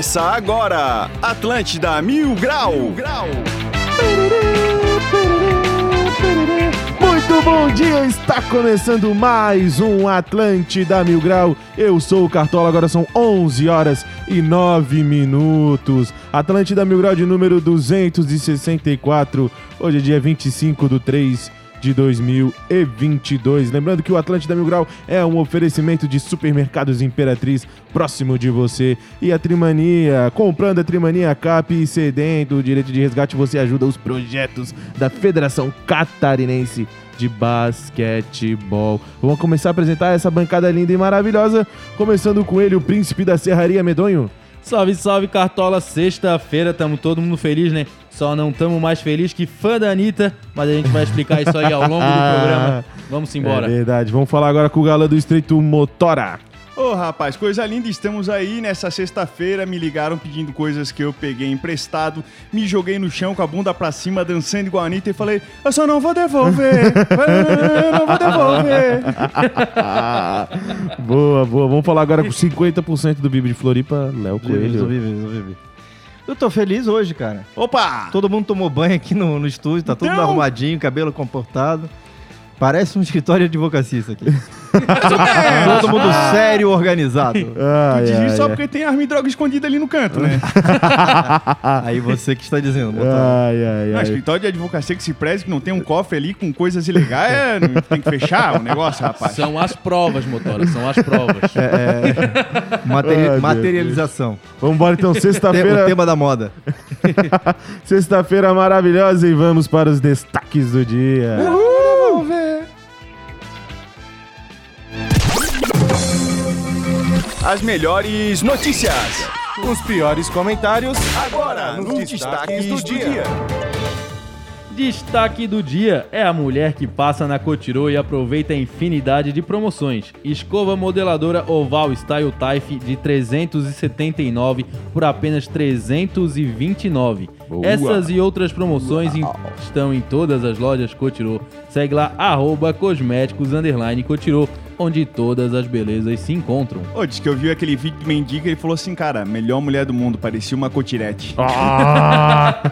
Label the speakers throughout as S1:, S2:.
S1: Começa agora, Atlântida Mil Grau. Mil Grau.
S2: Muito bom dia, está começando mais um Atlântida Mil Grau. Eu sou o Cartola, agora são 11 horas e 9 minutos. Atlântida Mil Grau de número 264. Hoje é dia 25 do 3 de 2022. Lembrando que o Atlântida Mil Grau é um oferecimento de supermercados Imperatriz próximo de você e a Trimania. Comprando a Trimania Cap e cedendo o direito de resgate, você ajuda os projetos da Federação Catarinense de basquetebol. Vamos começar a apresentar essa bancada linda e maravilhosa, começando com ele, o príncipe da Serraria Medonho.
S3: Salve, salve, Cartola. Sexta-feira, tamo todo mundo feliz, né? Só não tamo mais feliz que fã da Anitta, mas a gente vai explicar isso aí ao longo do programa. Vamos embora.
S2: É verdade. Vamos falar agora com o galã do Estreito Motora.
S1: Ô rapaz, coisa linda, estamos aí nessa sexta-feira. Me ligaram pedindo coisas que eu peguei emprestado, me joguei no chão com a bunda pra cima, dançando igual a Anitta e falei: Eu só não vou devolver, eu não vou devolver.
S2: boa, boa. Vamos falar agora com 50% do Bibi de Floripa, Léo Coelho.
S4: Vive, vive, vive. Eu tô feliz hoje, cara.
S1: Opa!
S4: Todo mundo tomou banho aqui no, no estúdio, tá todo
S1: Então-
S4: arrumadinho, cabelo comportado. Parece um escritório de advocacia isso aqui.
S1: É,
S4: todo mundo sério, organizado.
S2: Ai,
S1: Diz
S2: ai,
S1: isso só
S2: ai.
S1: porque tem arma e droga escondida ali no canto, né?
S4: Aí você que está dizendo, motor.
S2: Ai, ai,
S1: Não, escritório de advocacia que se preze que não tem um cofre ali com coisas ilegais, é, tem que fechar o negócio, rapaz.
S3: São as provas, Motora, são as provas.
S4: Materi-
S2: Ai, meu
S4: materialização.
S2: Vamos embora então, sexta-feira.
S4: O tema da moda.
S2: Sexta-feira maravilhosa e vamos para os destaques do dia.
S1: As melhores notícias.
S5: Os piores comentários
S1: Agora, nos destaques do dia.
S3: Destaque do dia é a mulher que passa na Cotirô e aproveita a infinidade de promoções. Escova modeladora Oval Style Type de 379 por apenas 329.
S2: Boa.
S3: Essas e outras promoções em- estão em todas as lojas Cotirô. Segue lá, arroba cosméticos, underline Cotirô, onde todas as belezas se encontram.
S1: Ô, diz que eu vi aquele vídeo do Mendiga e ele falou assim, cara, melhor mulher do mundo, parecia uma cotirete.
S2: Ah!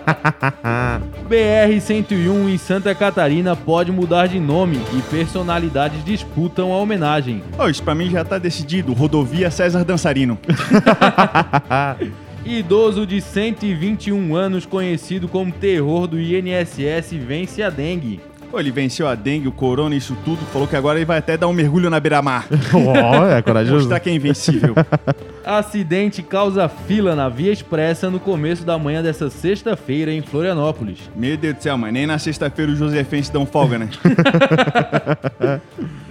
S3: BR-101 em Santa Catarina pode mudar de nome e personalidades disputam a homenagem.
S1: Ô, isso pra mim já tá decidido, rodovia César Dançarino.
S3: Idoso de 121 anos, conhecido como terror do INSS, vence a dengue.
S1: Ô, ele venceu a dengue, o corona, isso tudo, falou que agora ele vai até dar um mergulho na beira-mar.
S2: Ó, é corajoso.
S1: Mostrar que é invencível.
S3: Acidente causa fila na Via Expressa no começo da manhã dessa sexta-feira em Florianópolis.
S1: Meu Deus do céu, mano, nem na sexta-feira os josefenses dão folga, né?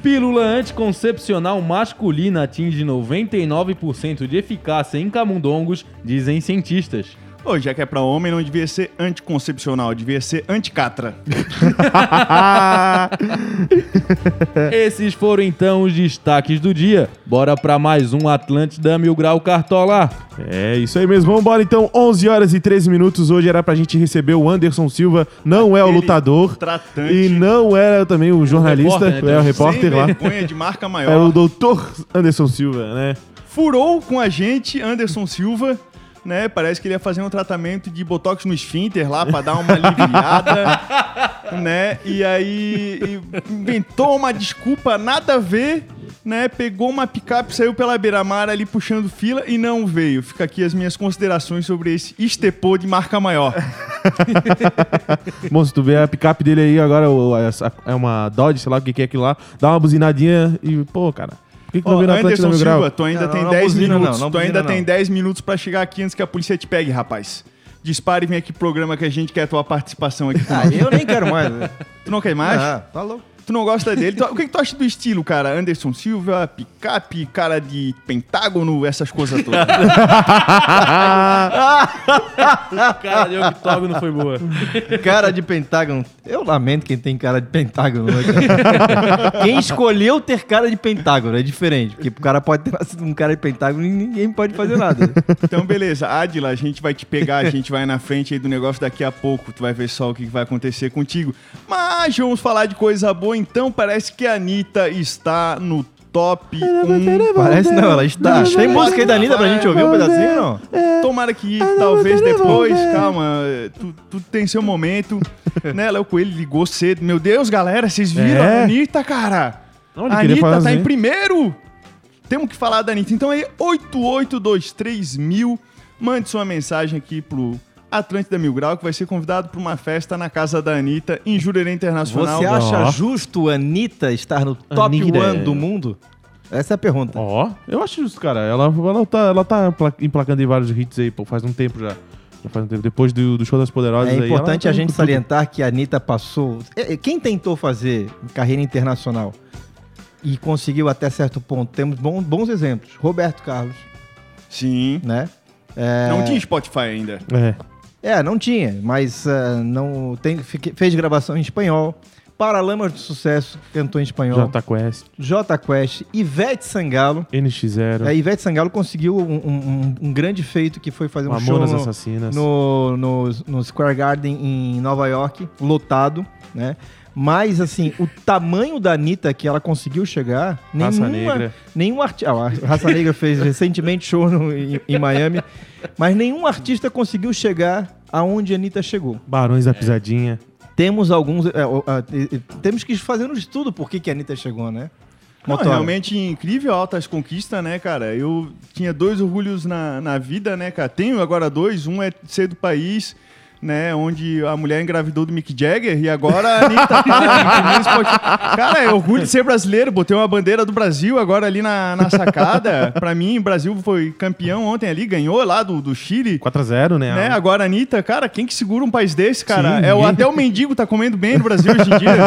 S3: Pílula anticoncepcional masculina atinge 99% de eficácia em camundongos, dizem cientistas.
S1: Ô, já que é pra homem, não devia ser anticoncepcional, devia ser anticatra.
S3: Esses foram então os destaques do dia. Bora pra mais um Atlântida Mil Grau Cartola.
S2: É isso aí mesmo. Vamos embora então, 11 horas e 13 minutos. Hoje era pra gente receber o Anderson Silva, não é o
S1: Aquele
S2: lutador.
S1: tratante.
S2: E não era também o jornalista,
S3: repórter, né?
S2: é o
S1: Sem
S2: repórter lá.
S1: vergonha de marca maior.
S2: É o doutor Anderson Silva, né?
S1: Furou com a gente, Anderson Silva, né? Parece que ele ia fazer um tratamento de botox no esfíncter lá pra dar uma aliviada, né? E aí inventou uma desculpa nada a ver, né? Pegou uma picape, saiu pela beira-mar ali puxando fila e não veio. Fica aqui as minhas considerações sobre esse estepô de marca maior.
S2: Bom, se tu vê a picape dele aí agora, é uma Dodge, sei lá o que é aquilo lá, dá uma buzinadinha e, pô, cara, que, que
S1: Ó,
S2: não veio na Atlântida
S1: Anderson
S2: Grau?
S1: Silva, tu ainda
S4: Não,
S1: tem
S4: não,
S1: 10
S4: buzina não,
S1: minutos.
S4: não
S1: tu ainda tem
S4: não.
S1: 10 minutos pra chegar aqui antes que a polícia te pegue, rapaz. Dispare e vem aqui pro programa que a gente quer a tua participação aqui.
S4: Ah, eu nem quero mais. né?
S1: Tu não quer mais?
S4: Ah, tá louco.
S1: Tu não gosta dele? O que, que tu acha do estilo, cara? Anderson Silva, picape, cara de pentágono, essas coisas todas.
S3: Cara de octógono foi boa.
S4: Cara de pentágono. Eu lamento quem tem cara de pentágono. né, cara? quem escolheu ter cara de pentágono é diferente. Porque o cara pode ter nascido um cara de pentágono e ninguém pode fazer nada.
S1: então, beleza. Adila, a gente vai te pegar, a gente vai na frente aí do negócio daqui a pouco. Tu vai ver só o que vai acontecer contigo. Mas vamos falar de coisa boa, então. Parece que a Anitta está no top 1.
S4: Parece não, ela está. Tem música aí da Anitta pra gente ouvir um pedacinho, não?
S1: Tomara que talvez depois, calma, tu, tu tem seu momento. né, Léo Coelho ligou cedo. Meu Deus, galera, vocês viram
S2: É.
S1: a Anitta, cara?
S2: Não,
S1: a Anitta tá em primeiro. Temos que falar da Anitta. Então aí, 8823 mil. Mande sua mensagem aqui pro Atlântida Mil Grau, que vai ser convidado para uma festa na casa da Anitta em Jurerê Internacional.
S4: Você acha
S2: Ó.
S4: justo a Anitta estar no top
S2: Anitta.
S4: 1 do mundo? Essa é a pergunta.
S2: Ó, eu acho justo, cara. Ela, ela tá, ela tá pla- emplacando em vários hits aí, pô, faz um tempo já. Já faz um tempo. Depois do, do show das Poderosas
S4: É
S2: aí,
S4: importante
S2: ela
S4: a
S2: tá
S4: gente
S2: tudo.
S4: salientar que a Anitta passou. É, é, Quem tentou fazer carreira internacional e conseguiu até certo ponto, temos bons, bons exemplos. Roberto Carlos,
S1: Sim.
S4: né? É,
S1: Não tinha Spotify ainda.
S2: É.
S4: É, não tinha, mas ah, não tem, fez gravação em espanhol. Paralamas do Sucesso cantou em espanhol.
S2: Jota Quest,
S4: J Quest, Ivete Sangalo.
S2: NX0,
S4: A Ivete Sangalo conseguiu um, um- um- grande feito que foi fazer um show
S2: Mamonas
S4: no,
S2: Assassinas.
S4: no, no, no Square Garden em Nova York, lotado, né? Mas, assim, o tamanho da Anitta que ela conseguiu chegar...
S2: Raça
S4: nenhuma-
S2: Negra.
S4: Nenhum artista... a Raça Negra fez recentemente show no- em, em Miami, mas nenhum artista conseguiu chegar aonde a Anitta chegou.
S2: Barões da Pisadinha.
S4: Temos alguns... é, ó, ah, e- e- temos que fazer um estudo por que, que a Anitta chegou, né?
S1: Não,
S4: Motora.
S1: realmente incrível, altas conquistas, né, cara? Eu tinha dois orgulhos na, na vida, né, cara? Tenho agora dois. Um é ser do país, né, onde a mulher engravidou do Mick Jagger e agora a Anitta tá Spotify. Cara, é orgulho de ser brasileiro. Botei uma bandeira do Brasil agora ali na, na sacada. pra mim, o Brasil foi campeão ontem ali, ganhou lá do, do Chile.
S2: 4x0, né?
S1: Né? Agora, a Anitta, cara, quem que segura um país desse, cara?
S2: Sim,
S1: é o, até o mendigo tá comendo bem no Brasil hoje em dia.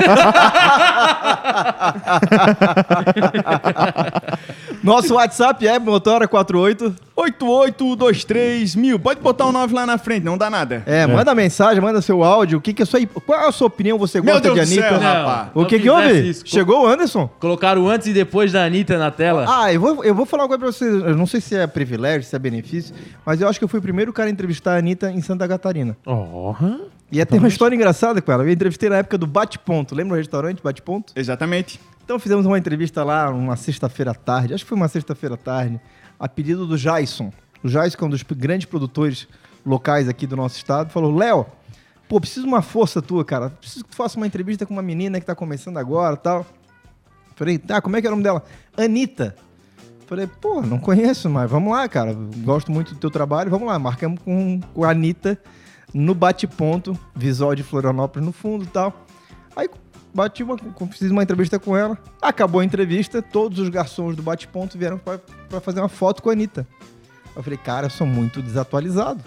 S4: Nosso WhatsApp é Motora48.
S1: 8823 mil. Pode botar um 9 lá na frente, não dá nada.
S4: É, manda mensagem, manda seu áudio. O que, que é sua, qual é a sua opinião? Você
S1: Meu
S4: gosta
S1: Deus
S4: de
S1: do
S4: Anitta?
S1: céu, rapaz.
S4: O
S3: Não
S4: que que
S3: fizesse
S4: houve?
S3: isso.
S4: Chegou o Anderson?
S3: Colocaram antes e depois da Anitta na tela.
S4: Ah, eu vou, eu vou falar uma coisa pra vocês. Eu não sei se é privilégio, se é benefício, mas eu acho que eu fui o primeiro cara a entrevistar a Anitta em Santa Catarina.
S2: Ó.
S4: E tem uma história engraçada com ela. Eu entrevistei na época do Bate Ponto. Lembra o restaurante Bate Ponto?
S1: Exatamente.
S4: Então fizemos uma entrevista lá, uma sexta-feira à tarde. Acho que foi uma sexta-feira à tarde. A pedido do Jason. O Jason, que é um dos grandes produtores locais aqui do nosso estado, falou: Léo, pô, preciso de uma força tua, cara. Preciso que tu faça uma entrevista com uma menina que tá começando agora tal. Falei, tá, como é que é o nome dela? Anitta. Falei, pô, não conheço, mas vamos lá, cara. Gosto muito do teu trabalho, vamos lá. Marcamos com, com a Anitta no bate-ponto, visual de Florianópolis no fundo e tal. Aí bati uma, fiz uma entrevista com ela. Acabou a entrevista, todos os garçons do bate-ponto vieram pra fazer uma foto com a Anitta. Eu falei, cara, eu sou muito desatualizado.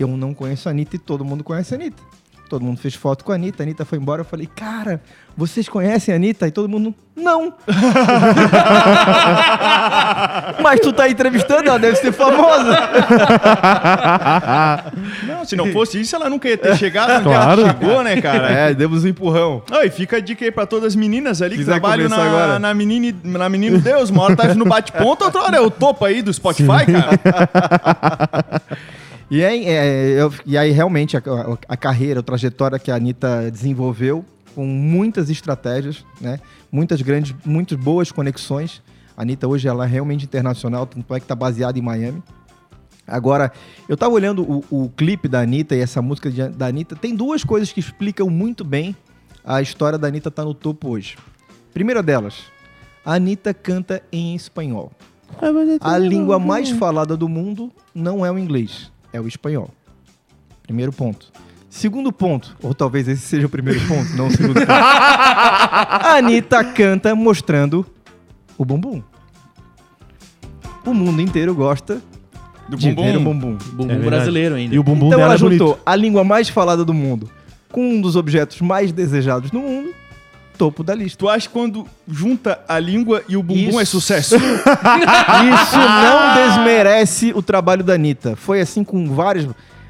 S4: Eu não conheço a Anitta e todo mundo conhece a Anitta. Todo mundo fez foto com a Anitta, a Anitta foi embora. Eu falei, cara, vocês conhecem a Anitta? E todo mundo, não. Mas tu tá entrevistando, ela deve ser famosa.
S1: Não, se não fosse isso, ela nunca ia ter chegado
S2: Claro.
S1: ela chegou, né, cara?
S4: É, demos um empurrão.
S1: Ah, e fica a dica aí pra todas as meninas ali que
S4: Quiser
S1: trabalham na,
S4: agora.
S1: na, menine, na Menino Deus. Uma hora tá no bate-ponto, outra hora é o topo aí do Spotify, cara.
S4: E aí, é, eu- e aí realmente, a, a- carreira, a trajetória que a Anitta desenvolveu, com muitas estratégias, né? Muitas grandes, muitas boas conexões. A Anitta hoje ela é realmente internacional, tanto é que está baseada em Miami. Agora, eu tava olhando o, o clipe da Anitta e essa música de- da Anitta. Tem duas coisas que explicam muito bem a história da Anitta estar no topo hoje. Primeira delas, a Anitta canta em espanhol. A língua mais falada do mundo não é o inglês, é o espanhol. Primeiro ponto. Segundo ponto, ou talvez esse seja o primeiro ponto, não o segundo ponto. A Anitta canta mostrando o bumbum. O mundo inteiro gosta
S1: Do
S4: de ver o
S1: bumbum.
S4: bumbum.
S3: Bumbum
S2: É
S3: brasileiro ainda.
S2: E o bumbum
S4: Então
S2: dela
S4: ela
S2: é bonito.
S4: juntou a língua mais falada do mundo com um dos objetos mais desejados no mundo, topo da lista.
S1: Tu acha que quando junta a língua e o bumbum é
S4: Isso.
S1: sucesso?
S4: Isso não desmerece o trabalho da Anitta. Foi assim com vários.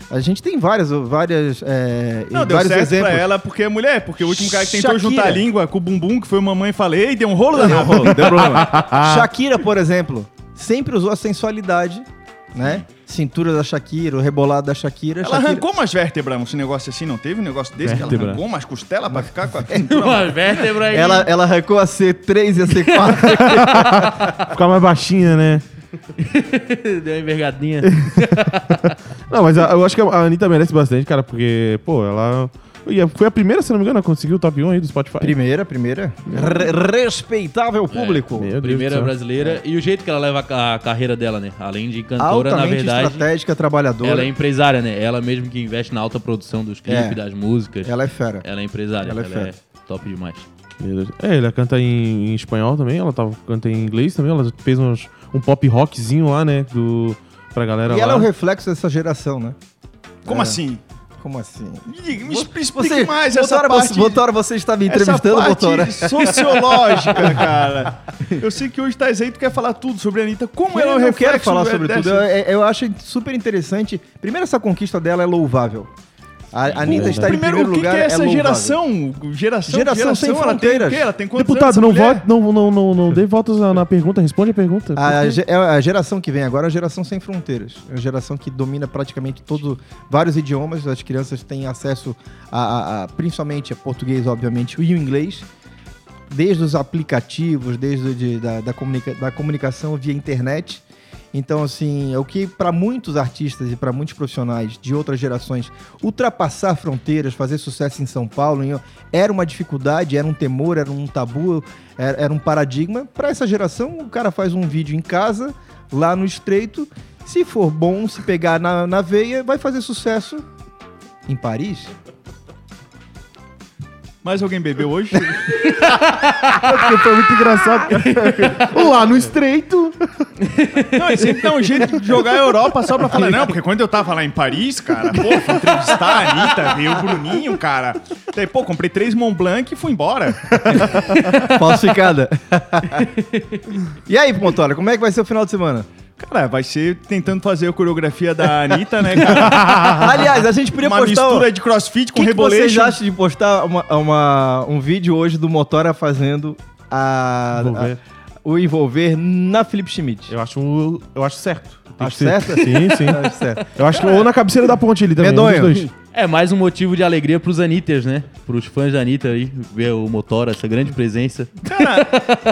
S4: A gente tem várias, várias, é,
S1: Não, deu
S4: vários
S1: certo
S4: exemplos.
S1: pra ela porque é mulher. Porque o último cara que tentou
S4: Shakira.
S1: juntar a língua com o bumbum, que foi o mamãe falei, deu um rolo
S4: Deu
S1: danado.
S4: rolo, deu problema. Shakira, por exemplo, sempre usou a sensualidade, né? Cintura da Shakira, o rebolado da Shakira.
S1: Ela
S4: Shakira-
S1: arrancou umas vértebras, um negócio assim, não teve um negócio desse? Que ela
S2: Vértebra.
S1: arrancou umas costelas pra ficar com a cintura
S3: Uma vértebra aí.
S4: Ela, ela arrancou a C3 e a C4.
S2: Ficar mais baixinha, né?
S3: Deu uma envergadinha.
S2: Não, mas a- eu acho que a Anitta merece bastante, cara, porque, pô, ela. E Foi a primeira, se não me engano, a conseguir o top 1 aí do Spotify.
S4: primeira, primeira. Re- respeitável público.
S2: Meu Deus
S3: Primeira brasileira. E o jeito que ela leva a, carreira dela, né? Além de cantora, na
S4: Altamente
S3: verdade.
S4: estratégica, trabalhadora.
S3: Ela é empresária, né? Ela mesmo que investe na alta produção dos clipes,
S4: É.
S3: das músicas.
S4: Ela é fera.
S3: Ela é empresária.
S4: Ela
S3: Ela,
S4: é fera.
S3: é top demais.
S2: É, ela canta em, em espanhol também, ela tava, canta em inglês também, ela fez uns, um pop rockzinho lá, né? Do, pra galera
S4: E
S2: lá.
S4: ela é o reflexo dessa geração, né?
S1: Como
S4: É.
S1: assim?
S4: Como assim?
S1: Me, me explique
S4: Você,
S1: mais essa
S4: Motora,
S1: parte.
S4: você, Motora, você está me
S1: essa
S4: entrevistando,
S1: parte
S4: Motora?
S1: sociológica, cara. Eu sei que hoje tá aí, tu quer falar tudo sobre a Anitta. Como ela é o
S4: eu quero falar sobre
S1: dessa-
S4: tudo. Eu, eu acho super interessante. Primeiro, essa conquista dela é louvável. A a Anitta está em
S1: Primeiro,
S4: primeiro
S1: o que,
S4: lugar.
S1: que é essa geração? Geração,
S4: Geração sem
S1: ela tem o
S4: fronteiras.
S2: Deputado, não, vote, não, não, não, não dê voltas na, pergunta, responde a pergunta.
S4: A, ge- é a geração que vem agora é a geração sem fronteiras. É a geração que domina praticamente todo, vários idiomas. As crianças têm acesso a, a- a- principalmente a português, obviamente, e o inglês. Desde os aplicativos, desde de- da, da, comunica- da comunicação via internet. Então, assim, é o que para muitos artistas e para muitos profissionais de outras gerações, ultrapassar fronteiras, fazer sucesso em São Paulo, era uma dificuldade, era um temor, era um tabu, era, era um paradigma. Para essa geração, o cara faz um vídeo em casa, lá no estreito. Se for bom, se pegar na, na veia, vai fazer sucesso em Paris.
S1: Mais alguém bebeu hoje?
S2: Porque foi muito engraçado. Lá no estreito.
S1: não, ele sempre dá um jeito de jogar a Europa só pra falar. Não, porque quando eu tava lá em Paris, cara, pô, fui entrevistar a Anitta, veio o Bruninho, cara. Daí, pô, comprei três Mont Blanc e fui embora.
S4: Falsificada. e aí, Pontola, como é que vai ser o final de semana?
S1: Cara, vai ser tentando fazer a coreografia da Anitta, né, cara?
S4: Aliás, a gente podia
S1: Uma
S4: postar...
S1: mistura de crossfit
S4: O
S1: com
S4: que, que vocês acham de postar uma, uma- um vídeo hoje do Motora fazendo a,
S2: Envolver.
S4: a- o envolver na Felipe Schmidt?
S2: Eu acho, um- eu acho certo.
S4: Acho certo?
S2: Sim, sim.
S4: Acho certo.
S2: Eu acho que ou na cabeceira da ponte ali também. um dos
S4: Medonho.
S2: dois.
S3: É mais um motivo de alegria pros Anitters, né? Pros fãs da Anitta aí, ver o Motora, essa grande presença.
S1: Cara,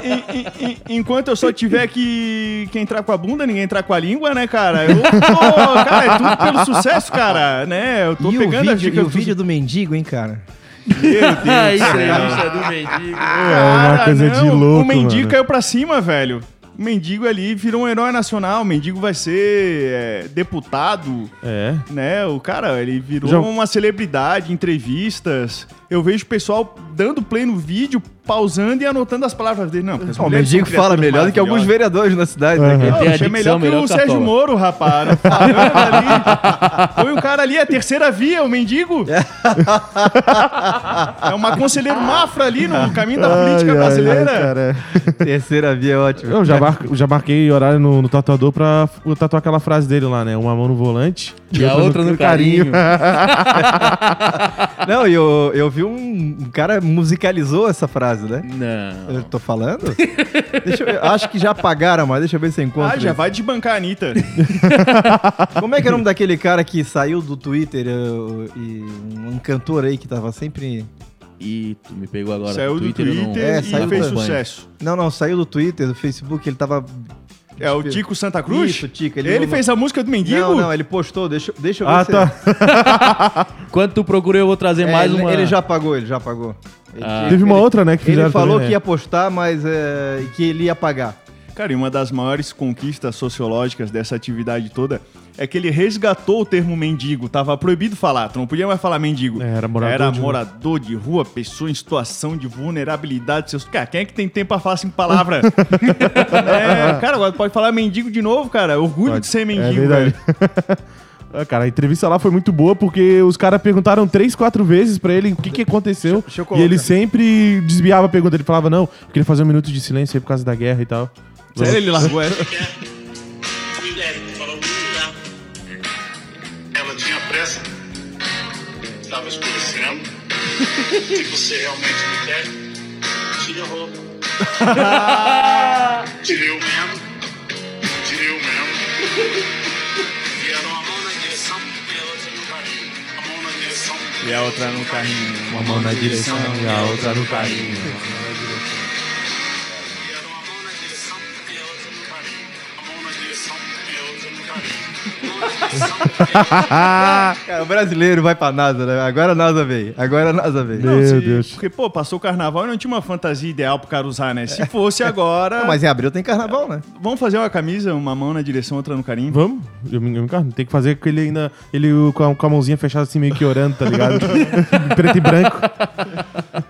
S1: e- e- e- enquanto eu só tiver que, que entrar com a bunda, ninguém entrar com a língua, né, cara? Eu tô, cara, é tudo pelo sucesso, cara, né? Eu tô
S4: E o,
S1: pegando as
S4: vídeo, e
S1: dicas
S4: o vídeo do mendigo, hein, cara?
S1: Meu Deus do
S3: A entrevista do mendigo.
S2: É uma coisa de louco,
S1: O mendigo
S2: mano.
S1: caiu pra cima, velho. O mendigo ali virou um herói nacional. O mendigo vai ser é, deputado,
S2: É.
S1: né? O cara, ele virou
S2: Já-
S1: uma celebridade, entrevistas. Eu vejo o pessoal dando play no vídeo, pausando e anotando as palavras dele. Não,
S4: o mendigo fala melhor do que alguns vereadores na cidade. Né, cara?
S1: Não,
S3: Tem a
S1: achei melhor que
S3: melhor
S1: o Sérgio. Moro, rapaz. Foi o cara ali, a terceira via, o mendigo. É uma conselheiro mafra ali no caminho da política
S2: Ai,
S1: brasileira.
S2: ai, cara.
S4: Terceira via é ótimo.
S2: Eu já, mar- já marquei horário no, no tatuador pra tatuar aquela frase dele lá, né? Uma mão no volante
S3: E a outra no carinho.
S4: Não, e eu, eu vi um, um cara musicalizou essa frase, né?
S3: Não.
S4: Eu tô falando? Deixa eu, acho que já apagaram, mas deixa eu ver se eu encontro.
S1: Ah, já vai desbancar a Anitta.
S4: Como é que é o nome daquele cara que saiu do Twitter eu- e um cantor aí que tava sempre.
S3: Ih, tu me pegou agora.
S1: Saiu do Twitter,
S3: não-
S4: É,
S1: e
S4: saiu
S1: fez
S4: do-
S1: sucesso.
S4: Não, não, saiu do Twitter, do Facebook, ele tava.
S1: É o Tico Santa Cruz?
S4: Isso, Tico,
S1: Ele,
S4: ele
S1: fez a música do Mendigo?
S4: Não, não, ele postou, deixa, deixa eu ver
S2: Ah,
S4: se
S2: tá.
S3: Enquanto tu procura, eu vou trazer
S4: É,
S3: mais
S4: ele,
S3: uma.
S4: ele já pagou, ele já pagou. Ele,
S3: Ah.
S2: Teve uma outra, né? Que
S4: Ele falou
S2: também,
S4: que
S2: né?
S4: ia postar, mas é, que ele ia pagar.
S1: Cara, e uma das maiores conquistas sociológicas dessa atividade toda é que ele resgatou o termo mendigo. Tava proibido falar, tu não podia mais falar mendigo.
S2: É, era morador
S1: Era
S2: de rua.
S1: morador de rua, pessoa em situação de vulnerabilidade. Seus... Cara, quem é que tem tempo pra falar cinco palavras? é, cara, agora pode falar mendigo de novo, cara. Orgulho
S2: Pode.
S1: de ser
S2: É
S1: mendigo,
S2: verdade.
S1: velho.
S2: Ah, Cara, a entrevista lá foi muito boa porque os caras perguntaram três, quatro vezes pra ele o que, que aconteceu.
S4: deixa eu
S2: e ele sempre desviava a pergunta. Ele falava, não, eu queria fazer um minuto de silêncio aí por causa da guerra e tal.
S1: Sério, ele largou essa.
S6: Se você realmente me quer, tire a roupa. Tirei o mesmo. Tirei o mesmo.
S1: Vieram a
S2: mão na direção e a outra no carinho.
S6: E a outra no carrinho. Uma mão na direção e a outra no carrinho.
S4: Cara, o brasileiro vai pra NASA, né? Agora a NASA veio. Agora a NASA veio.
S2: Meu
S1: se-
S2: Deus.
S1: Porque, pô, passou o carnaval e não tinha uma fantasia ideal pro cara usar, né? Se fosse agora.
S4: Não, mas em abril tem carnaval, né?
S1: Vamos fazer uma camisa, uma mão na direção, outra no carinho?
S2: Vamos? Eu me, eu me encarno. Tem que fazer com ele ainda. Ele com a, com a mãozinha fechada assim, meio que orando, tá ligado? Preto e branco.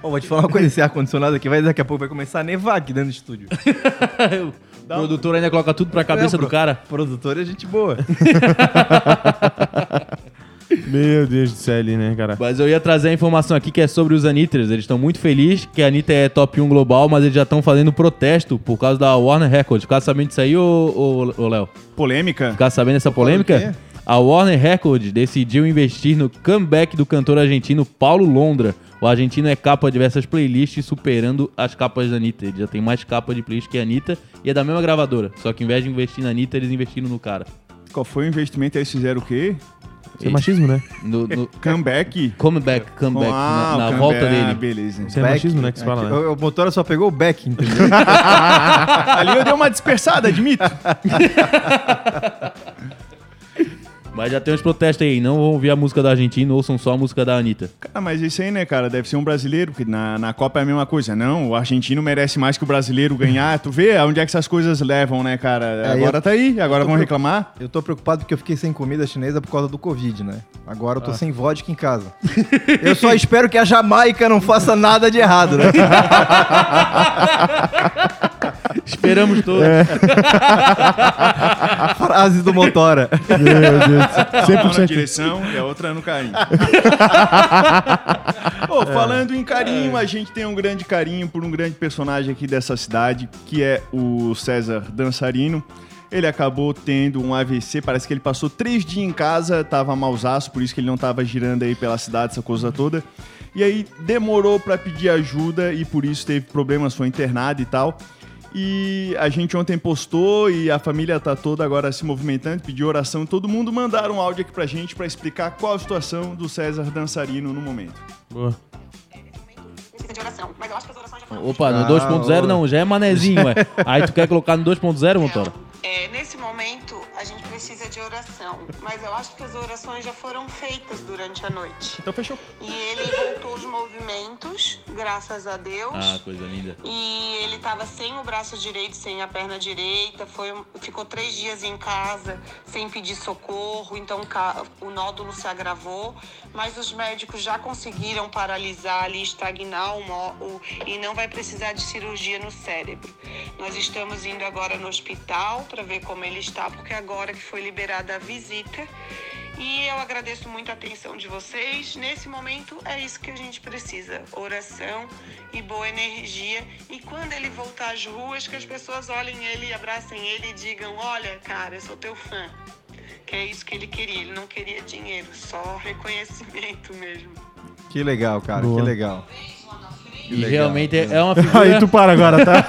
S4: Pô, vou te falar uma coisa: esse ar-condicionado aqui vai daqui a pouco vai começar a nevar aqui dentro do estúdio.
S3: O produtor ainda coloca tudo pra cabeça
S4: É,
S3: do cara.
S4: Produtor é gente boa.
S2: Meu Deus do céu né, cara?
S3: Mas eu ia trazer a informação aqui que é sobre os Anitters. Eles estão muito felizes que a Anitta é top 1 global, mas eles já estão fazendo protesto por causa da Warner Records. Ficar sabendo disso aí, ô, ô, ô Léo?
S1: Polêmica?
S3: Ficar sabendo dessa
S4: quê?
S3: polêmica? A Warner Records decidiu investir no comeback do cantor argentino Paulo Londra. O argentino é capa de diversas playlists, superando as capas da Anitta. Ele já tem mais capa de playlist que a Anitta e é da mesma gravadora. Só que ao invés de investir na Anitta, eles investiram no cara.
S1: Qual foi o investimento? Eles fizeram o quê?
S2: Isso é machismo, né?
S3: No, no
S1: Comeback?
S3: comeback, comeback,
S1: Ah,
S3: na, na
S1: o
S3: volta
S1: comeback. Ah,
S3: dele.
S1: beleza.
S2: Isso é machismo, né? Que se fala, né?
S4: O, o motor só pegou o back, entendeu?
S1: Ali eu dei uma dispersada, admito.
S3: Mas já tem uns protestos aí. Não vão ouvir a música da Argentina, ouçam só a música da Anitta.
S1: Cara, mas isso aí, né, cara? Deve ser um brasileiro, porque na, na Copa é a mesma coisa. Não, o argentino merece mais que o brasileiro ganhar. Tu vê onde é que essas coisas levam, né, cara?
S4: É,
S1: agora
S4: eu-
S1: tá aí, agora vão reclamar.
S4: Eu tô preocupado porque eu fiquei sem comida chinesa por causa do Covid, né? Agora eu tô sem vodka em casa. Eu só espero que a Jamaica não faça nada de errado, né?
S3: Esperamos todos.
S4: Frase do Motora.
S2: Meu Deus.
S1: Uma mão na
S2: 100%.
S1: direção e a outra no carinho. Pô, falando em carinho, a gente tem um grande carinho por um grande personagem aqui dessa cidade, que é o César Dançarino. Ele acabou tendo um AVC, parece que ele passou três dias em casa, tava mausaço, por isso que ele não tava girando aí pela cidade, essa coisa toda. E aí demorou pra pedir ajuda e por isso teve problemas, foi internado e tal. E a gente ontem postou e a família tá toda agora se movimentando, pediu oração. Todo mundo mandaram um áudio aqui pra gente pra explicar qual a situação do César Dançarino no momento.
S2: Boa.
S7: precisa de oração. Mas eu acho que as orações já foram
S3: Opa, no
S4: Ah,
S3: 2.0
S4: ô.
S3: não, já é manezinho, ué. Aí tu quer colocar no 2.0, Motora?
S7: Momento, a gente precisa de oração. Mas eu acho que as orações já foram feitas durante a noite.
S1: Então fechou.
S7: E ele voltou aos movimentos, graças a Deus.
S3: Ah, coisa linda.
S7: E ele estava sem o braço direito, sem a perna direita, foi, ficou três dias em casa sem pedir socorro, então o nódulo se agravou, mas os médicos já conseguiram paralisar ali, estagnar o e não vai precisar de cirurgia no cérebro. Nós estamos indo agora no hospital para ver como ele está, porque agora que foi liberada a visita. E eu agradeço muito a atenção de vocês. Nesse momento é isso que a gente precisa: oração e boa energia. E quando ele voltar às ruas, que as pessoas olhem ele, abracem ele e digam: Olha, cara, eu sou teu fã. Que é isso que ele queria. Ele não queria dinheiro, só reconhecimento mesmo.
S4: Que legal, cara,
S2: Boa.
S4: que legal.
S3: E
S4: legal.
S3: realmente é, é uma figura,
S2: Aí tu para agora, tá?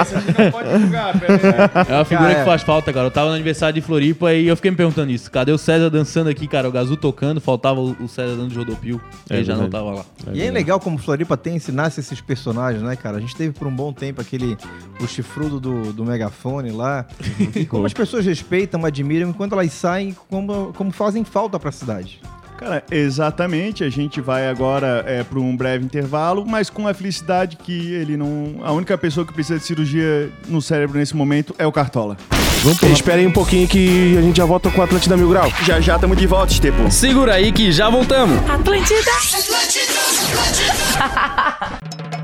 S1: a gente não pode divulgar, pera aí.
S3: é uma figura
S4: Cara,
S3: que faz falta, cara. Eu tava no aniversário de Floripa e eu fiquei me perguntando isso. Cadê o César dançando aqui, cara? O Gazu tocando, faltava o César dando de rodopio.
S2: É
S3: ele já não tava lá.
S4: E é legal como Floripa tem, se nasce esses personagens, né, cara? A gente teve por um bom tempo aquele, o chifrudo do, do megafone lá. E como as pessoas respeitam, admiram, enquanto elas saem, como, como fazem falta pra cidade.
S1: Cara, exatamente. A gente vai agora é, para um breve intervalo, mas com a felicidade que ele não. A única pessoa que precisa de cirurgia no cérebro nesse momento é o Cartola.
S5: Espera aí um pouquinho que a gente já volta com o Atlântida Mil Grau.
S1: Já já estamos de volta, Estepo.
S8: Segura aí que já voltamos.
S9: Atlântida.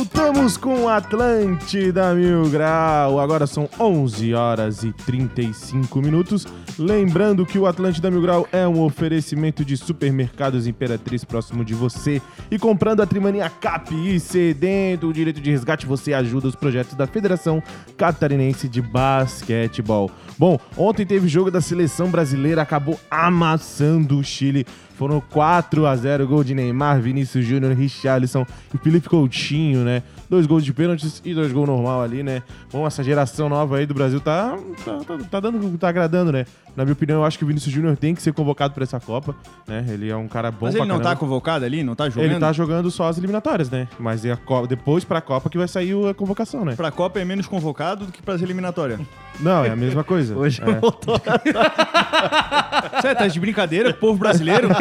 S2: Voltamos com Atlântida Mil Grau. Agora são 11 horas e 35 minutos. Lembrando que o Atlântida Mil Grau é um oferecimento de supermercados Imperatriz próximo de você. E comprando a Trimania Cap e cedendo o direito de resgate, você ajuda os projetos da Federação Catarinense de Basquetebol. Bom, ontem teve jogo da seleção brasileira, acabou amassando o Chile. Foram 4 a 0 gol de Neymar, Vinícius Júnior, Richarlison e Felipe Coutinho, né? Dois gols de pênaltis e dois gols normal ali, né? Bom, essa geração nova aí do Brasil tá, tá, tá, tá dando, tá agradando, né? Na minha opinião, eu acho que o Vinícius Júnior tem que ser convocado pra essa Copa, né? Ele é um cara bom
S1: Mas ele não tá
S2: caramba.
S1: convocado ali? Não tá jogando?
S2: Ele tá jogando só as eliminatórias, né? Mas é a Co- depois pra Copa que vai sair a convocação, né?
S1: Pra Copa é menos convocado do que pras eliminatórias.
S2: Não, é a mesma coisa.
S4: Hoje
S2: é.
S4: voltou.
S1: Você tá de brincadeira, povo brasileiro?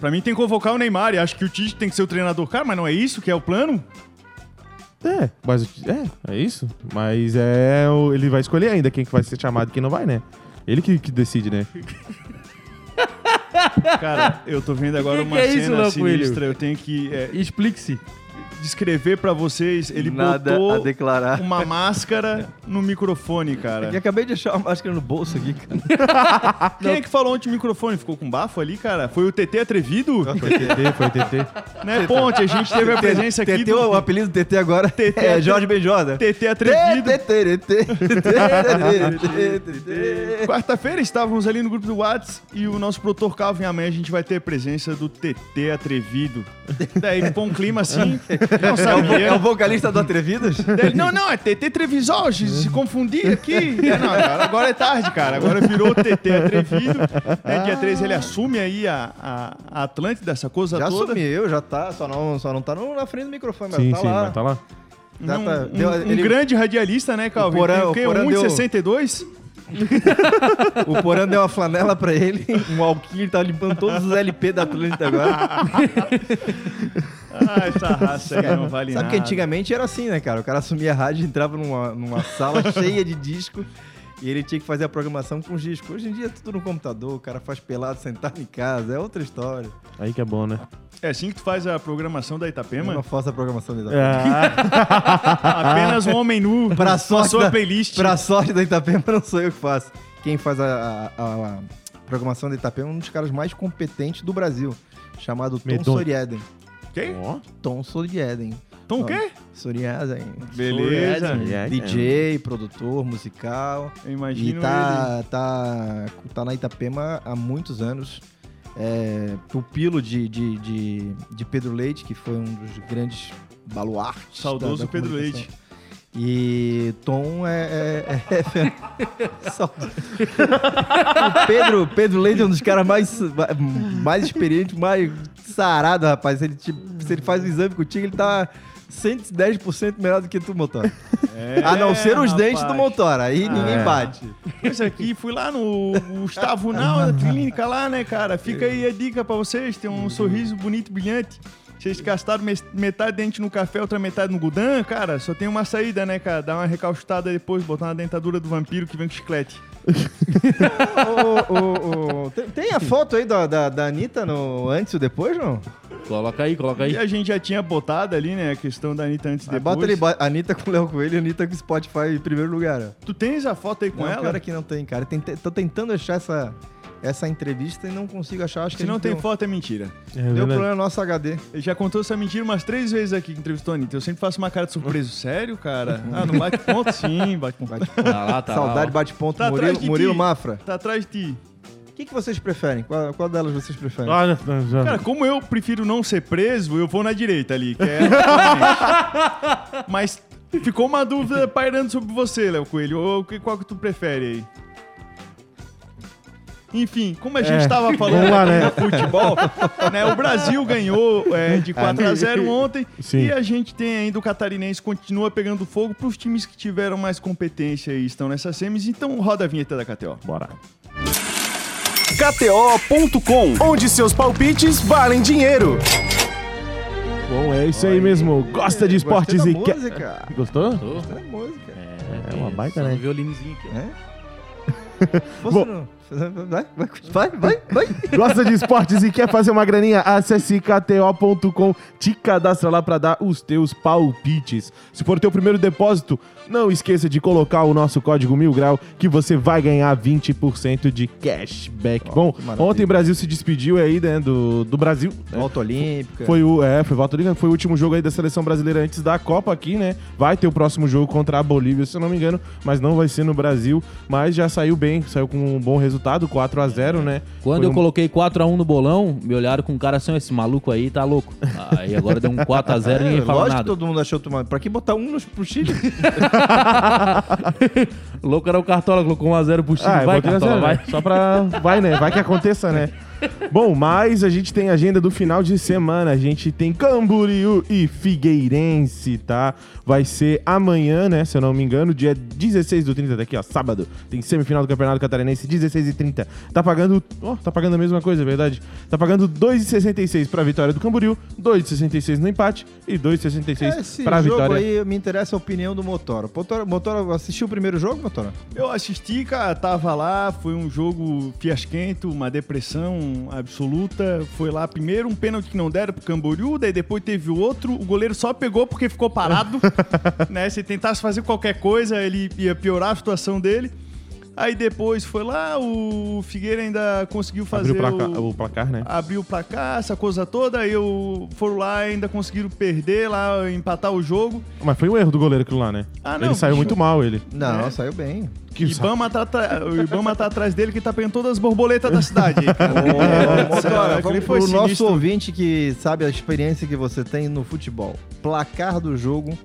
S1: pra mim tem que convocar o Neymar e acho que o Tite tem que ser o treinador. Cara, mas não é isso que é o plano?
S2: É, mas é, é isso. Mas é. o- Ele vai escolher ainda quem que vai ser chamado e quem não vai, né? Ele que, que decide, né?
S1: Cara, eu tô vendo agora
S3: Que
S1: uma
S3: que é isso,
S1: cena
S3: Coelho?
S1: sinistra. Eu tenho que é,
S3: Explique-se.
S1: Descrever pra vocês. Ele
S4: Nada a
S1: botou
S4: declarar.
S1: uma máscara no microfone, cara.
S4: E acabei de achar uma máscara no bolso aqui, cara.
S1: Quem é que falou ontem o microfone? Ficou com bafo ali, cara? Foi o TT Atrevido?
S2: Foi TT, foi TT.
S1: né, Ponte? A gente teve a presença aqui
S4: TT,
S1: do
S4: o apelido do TT agora é Jorge Benjoda.
S1: TT Atrevido.
S4: TT.
S1: Quarta-feira estávamos ali no grupo do Whats e o nosso produtor Calvin amanhã a gente vai ter a presença do TT Atrevido. Daí ele põe um clima assim, não
S4: É o,
S1: sabia.
S4: é o vocalista do Atrevidas?
S1: Ele, não, não, é TT Trevisol, se se confundir aqui. É, não, cara, agora é tarde, cara. Agora virou TT Atrevido. Né, dia 13 ele assume aí a, a, a Atlântida, essa coisa
S4: Já
S1: toda.
S4: assumiu, já tá. Só não, só não tá no- na frente do microfone, mas
S2: Sim,
S4: tá
S2: sim,
S4: lá.
S2: mas tá lá.
S4: Já
S1: Um,
S4: tá-
S1: um-
S4: deu-
S1: um
S4: ele-
S1: grande radialista, né, Calvin?
S4: O Porã-
S1: o
S4: o
S1: quê?
S4: Porã deu-
S1: 1,62?
S4: O Porã deu uma flanela pra ele, um alquinho, ele tá limpando todos os LP da Atlântida agora.
S1: Ah, essa raça aí não vale
S4: Sabe
S1: nada.
S4: que antigamente era assim, né, cara? O cara assumia a rádio, entrava numa, numa sala cheia de disco e ele tinha que fazer a programação com os discos. Hoje em dia é tudo no computador, o cara faz pelado sentado em casa, é outra história.
S2: Aí que é bom, né?
S1: É assim que tu faz a programação da
S4: Eu
S1: Itapema?
S4: não faço a programação da
S2: É.
S4: Itapema.
S1: Apenas um homem nu
S4: Pra sorte,
S1: sua
S4: da,
S1: playlist.
S4: pra sorte da Itapema, não sou eu que faço. Quem faz a, a- a programação da Itapema é um dos caras mais competentes do Brasil, chamado Tom
S2: Medonho.
S4: Sorieden.
S1: Quem?
S2: Ó.
S4: Tom Sorieden.
S1: Tom o quê?
S4: Sorieden.
S1: Beleza.
S2: É,
S4: DJ, produtor, musical.
S1: Eu
S4: E
S1: imagino
S4: tá, tá, tá na Itapema há muitos anos. É, pupilo de, de, de, de Pedro Leite, que foi um dos grandes baluartes.
S1: Saudoso
S4: da, da
S1: Pedro. Leite.
S4: E Tom é. é, é- Saudoso. o Pedro, Pedro Leite é um dos caras mais, mais experientes, mais sarado, rapaz. Se ele, te- se ele faz o exame contigo, ele tá 110% melhor do que tu, Motora.
S1: É,
S4: a não ser os
S1: rapaz.
S4: dentes do Motora. Aí ninguém
S2: é.
S4: bate.
S1: Esse aqui, fui lá no Gustavo Nau, da clínica lá, né, cara? Fica aí a dica pra vocês, tem um sorriso bonito, brilhante. Vocês gastaram metade dente no café, outra metade no Gudan, cara, só tem uma saída, né, cara? Dar uma recalchutada depois, botar uma dentadura do vampiro que vem com chiclete.
S4: Tem, tem a foto aí da, da, da Anitta no antes e depois, não?
S3: Coloca aí, coloca
S1: E
S3: aí.
S1: a gente já tinha botado ali, né, a questão da Anitta antes e depois.
S4: bota ali, Anitta com o Léo Coelho e Anitta com o Spotify em primeiro lugar. ó.
S1: Tu tens a foto aí com
S4: Não,
S1: ela?
S4: pior é que não tem, cara. Tente- tô tentando achar essa, essa entrevista e não consigo achar. Acho que
S1: Se
S4: a
S1: não tem
S4: deu,
S1: foto, é mentira.
S2: É
S4: Deu
S2: verdade.
S4: problema no nosso HD.
S1: Ele já contou essa mentira umas três vezes aqui que entrevistou a Anitta. Eu sempre faço uma cara de surpreso. Sério, cara? Ah, não bate ponto? Sim, bate ponto.
S3: Tá lá, tá
S4: Saudade,
S3: lá.
S4: bate-ponto,
S1: Tá
S4: Murilo,
S1: atrás de
S4: Murilo
S1: ti.
S4: Mafra.
S1: Tá atrás de ti.
S4: O que, que vocês preferem? Qual, qual delas vocês preferem?
S2: Ah, já- já-
S1: Cara, como eu prefiro não ser preso, eu vou na direita ali, que é... Mas ficou uma dúvida pairando sobre você, Léo Coelho. Ou que- qual que tu prefere aí? Enfim, como a gente
S2: É,
S1: estava falando
S2: vamos lá, né?
S1: futebol, né, o Brasil ganhou é, de 4 a 0 ontem
S2: Sim.
S1: e a gente tem ainda o catarinense continua pegando fogo para os times que tiveram mais competência e estão nessas semis. Então roda a vinheta da KTO.
S2: Bora.
S5: KTO.com, onde seus palpites valem dinheiro.
S2: Bom, é isso aí mesmo. Gosta de esportes e quer. Gostou?
S3: Tô.
S4: Gostei da música.
S2: É uma baita, né?
S3: violinozinho aqui, ó.
S4: É?
S2: Bom.
S4: Vai, vai, vai, vai.
S2: Gosta de esportes e quer fazer uma graninha? Acesse kto.com, te cadastra lá pra dar os teus palpites. Se for teu primeiro depósito, não esqueça de colocar o nosso código Mil Grau que você vai ganhar 20% de cashback. Bom,
S4: que maravilha.
S2: ontem o Brasil se despediu aí, né, do, do Brasil. né?
S4: Volta Olímpica.
S2: Foi o, é, foi volta olímpica, foi o último jogo aí da seleção brasileira antes da Copa aqui, né? Vai ter o próximo jogo contra a Bolívia, se eu não me engano, mas não vai ser no Brasil, mas já saiu bem, saiu com um bom resultado, 4 a 0 né?
S3: Quando
S2: Foi
S3: eu
S2: um-
S3: coloquei 4x1 no bolão, me olharam com cara assim, esse maluco aí tá louco. Aí agora deu um 4x0 e ninguém
S4: É,
S3: fala
S4: lógico
S3: nada.
S4: que todo mundo achou tomado. Pra que botar um no, pro Chile?
S3: louco era o Cartola, colocou 1x0 pro Chile.
S2: Ah,
S3: vai,
S2: a
S3: Cartola,
S2: zero,
S3: vai.
S2: né? Só pra. Vai, né? Vai que aconteça, né? Bom, mas a gente tem agenda do final de semana. A gente tem Camboriú e Figueirense, tá? Vai ser amanhã, né? Se eu não me engano, dia 16 do 30, daqui, ó, sábado. Tem semifinal do Campeonato Catarinense, 16 e 30. Tá pagando. Ó, tá pagando a mesma coisa, é verdade. Tá pagando 2,66 pra vitória do Camboriú, 2,66 no empate e 2,66
S4: Esse
S2: pra
S4: jogo
S2: vitória.
S4: aí me interessa a opinião do Motora. Motora, Motora assistiu o primeiro jogo, Motora?
S1: Eu assisti, cara, tava lá, foi um jogo fiasquento, uma depressão absoluta. Foi lá primeiro um pênalti que não deram pro Camboriú, daí depois teve o outro, o goleiro só pegou porque ficou parado, né? Se tentasse fazer qualquer coisa, ele ia piorar a situação dele. Aí depois foi lá, o Figueira ainda conseguiu fazer
S2: Abriu o placar, o placar, né?
S1: abriu pra cá, essa coisa toda, aí eu foram lá ainda conseguiram perder lá, empatar o jogo.
S2: Mas foi um erro do goleiro aquilo lá, né?
S1: Ah, não,
S2: ele saiu
S1: bicho.
S2: muito mal, ele.
S4: Não,
S1: É.
S4: saiu bem.
S2: Que
S1: o Ibama, tá, atra- o Ibama tá atrás dele que tá pegando todas as borboletas da cidade. cara.
S4: Pro nosso ouvinte que sabe a experiência que você tem no futebol. Placar do jogo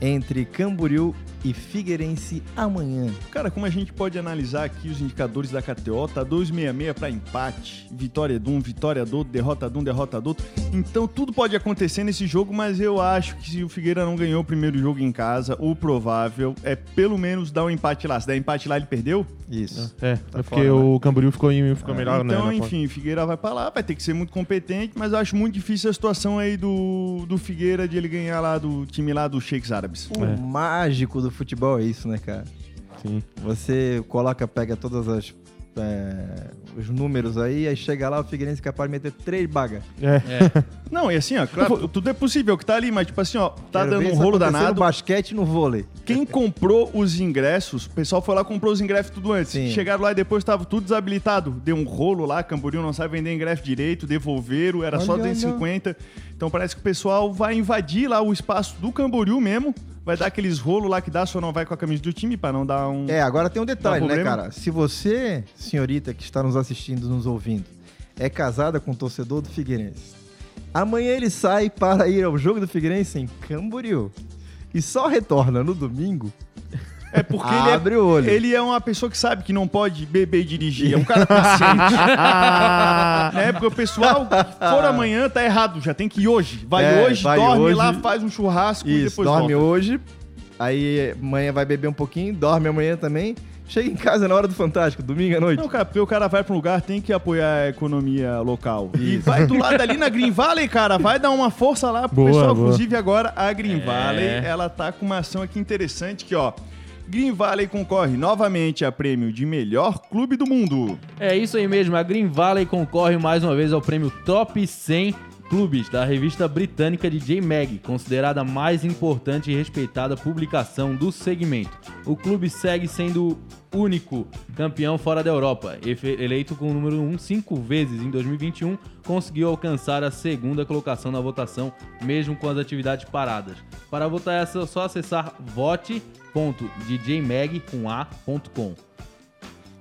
S4: entre Camboriú e Figueirense amanhã.
S1: Cara, como a gente pode analisar aqui os indicadores da KTO, tá 266 para empate, vitória de um, vitória do outro, derrota de um, derrota do outro. Então tudo pode acontecer nesse jogo, mas eu acho que se o Figueira não ganhou o primeiro jogo em casa, o provável é pelo menos dar um empate lá. Se der empate lá, ele perdeu?
S4: Isso.
S2: É,
S4: Tá
S2: é porque
S4: fora,
S2: o Camboriú ficou, em, ficou melhor, né?
S1: então, enfim, Figueira vai pra lá, vai ter que ser muito competente, mas eu acho muito difícil a situação aí do, do Figueira de ele ganhar lá do time lá dos Sheiks Árabes.
S4: O
S2: É.
S4: mágico do futebol é isso, né, cara?
S2: Sim.
S4: Você coloca, pega todas as é, os números aí, aí chega lá o Figueirense é capaz de meter três bagas.
S2: É.
S1: Não, e assim, ó, claro, tudo é possível que tá ali, mas tipo assim, ó, tá
S4: Quero
S1: dando um rolo danado.
S4: no basquete e no vôlei.
S1: Quem comprou os ingressos, o pessoal foi lá e comprou os ingressos tudo antes.
S4: Sim.
S1: Chegaram lá e depois tava tudo desabilitado. Deu um rolo lá, Camboriú não sabe vender ingresso direito, devolveram, era só
S4: Olha,
S1: 250. Então parece que o pessoal vai invadir lá o espaço do Camboriú mesmo. Vai dar aqueles rolos lá que dá, só não vai com a camisa do time pra não dar um.
S4: É, agora tem um detalhe,
S1: Dá
S4: né, cara? Se você, senhorita que está nos assistindo, nos ouvindo, é casada com um torcedor do Figueirense, amanhã ele sai para ir ao jogo do Figueirense em Camboriú e só retorna no domingo.
S1: É porque ele é,
S4: Abre o olho.
S1: ele é uma pessoa que sabe que não pode beber e dirigir. É um cara paciente. né? Porque o pessoal, for amanhã, tá errado. Já tem que ir hoje. Vai
S4: É,
S1: hoje,
S4: vai
S1: dorme
S4: hoje.
S1: lá, faz um churrasco e
S4: Isso,
S1: depois
S4: dorme
S1: volta.
S4: hoje, aí amanhã vai beber um pouquinho, dorme amanhã também, chega em casa na hora do Fantástico, domingo à noite.
S1: Não, cara, porque o cara vai pra um lugar, tem que apoiar a economia local. E vai do lado ali na Green Valley, cara, vai dar uma força lá pro
S2: Boa,
S1: pessoal.
S2: boa.
S1: Inclusive agora a Green
S3: É.
S1: Valley, ela tá com uma ação aqui interessante que, ó, Green Valley concorre novamente a prêmio de melhor clube do mundo.
S3: É isso aí mesmo, a Green Valley concorre mais uma vez ao prêmio Top 100 Clubes da revista britânica de J-Mag, considerada a mais importante e respeitada publicação do segmento. O clube segue sendo o único campeão fora da Europa, eleito com o número 1 cinco vezes em 2021, conseguiu alcançar a segunda colocação na votação, mesmo com as atividades paradas. Para votar é só acessar vote.djmag.com.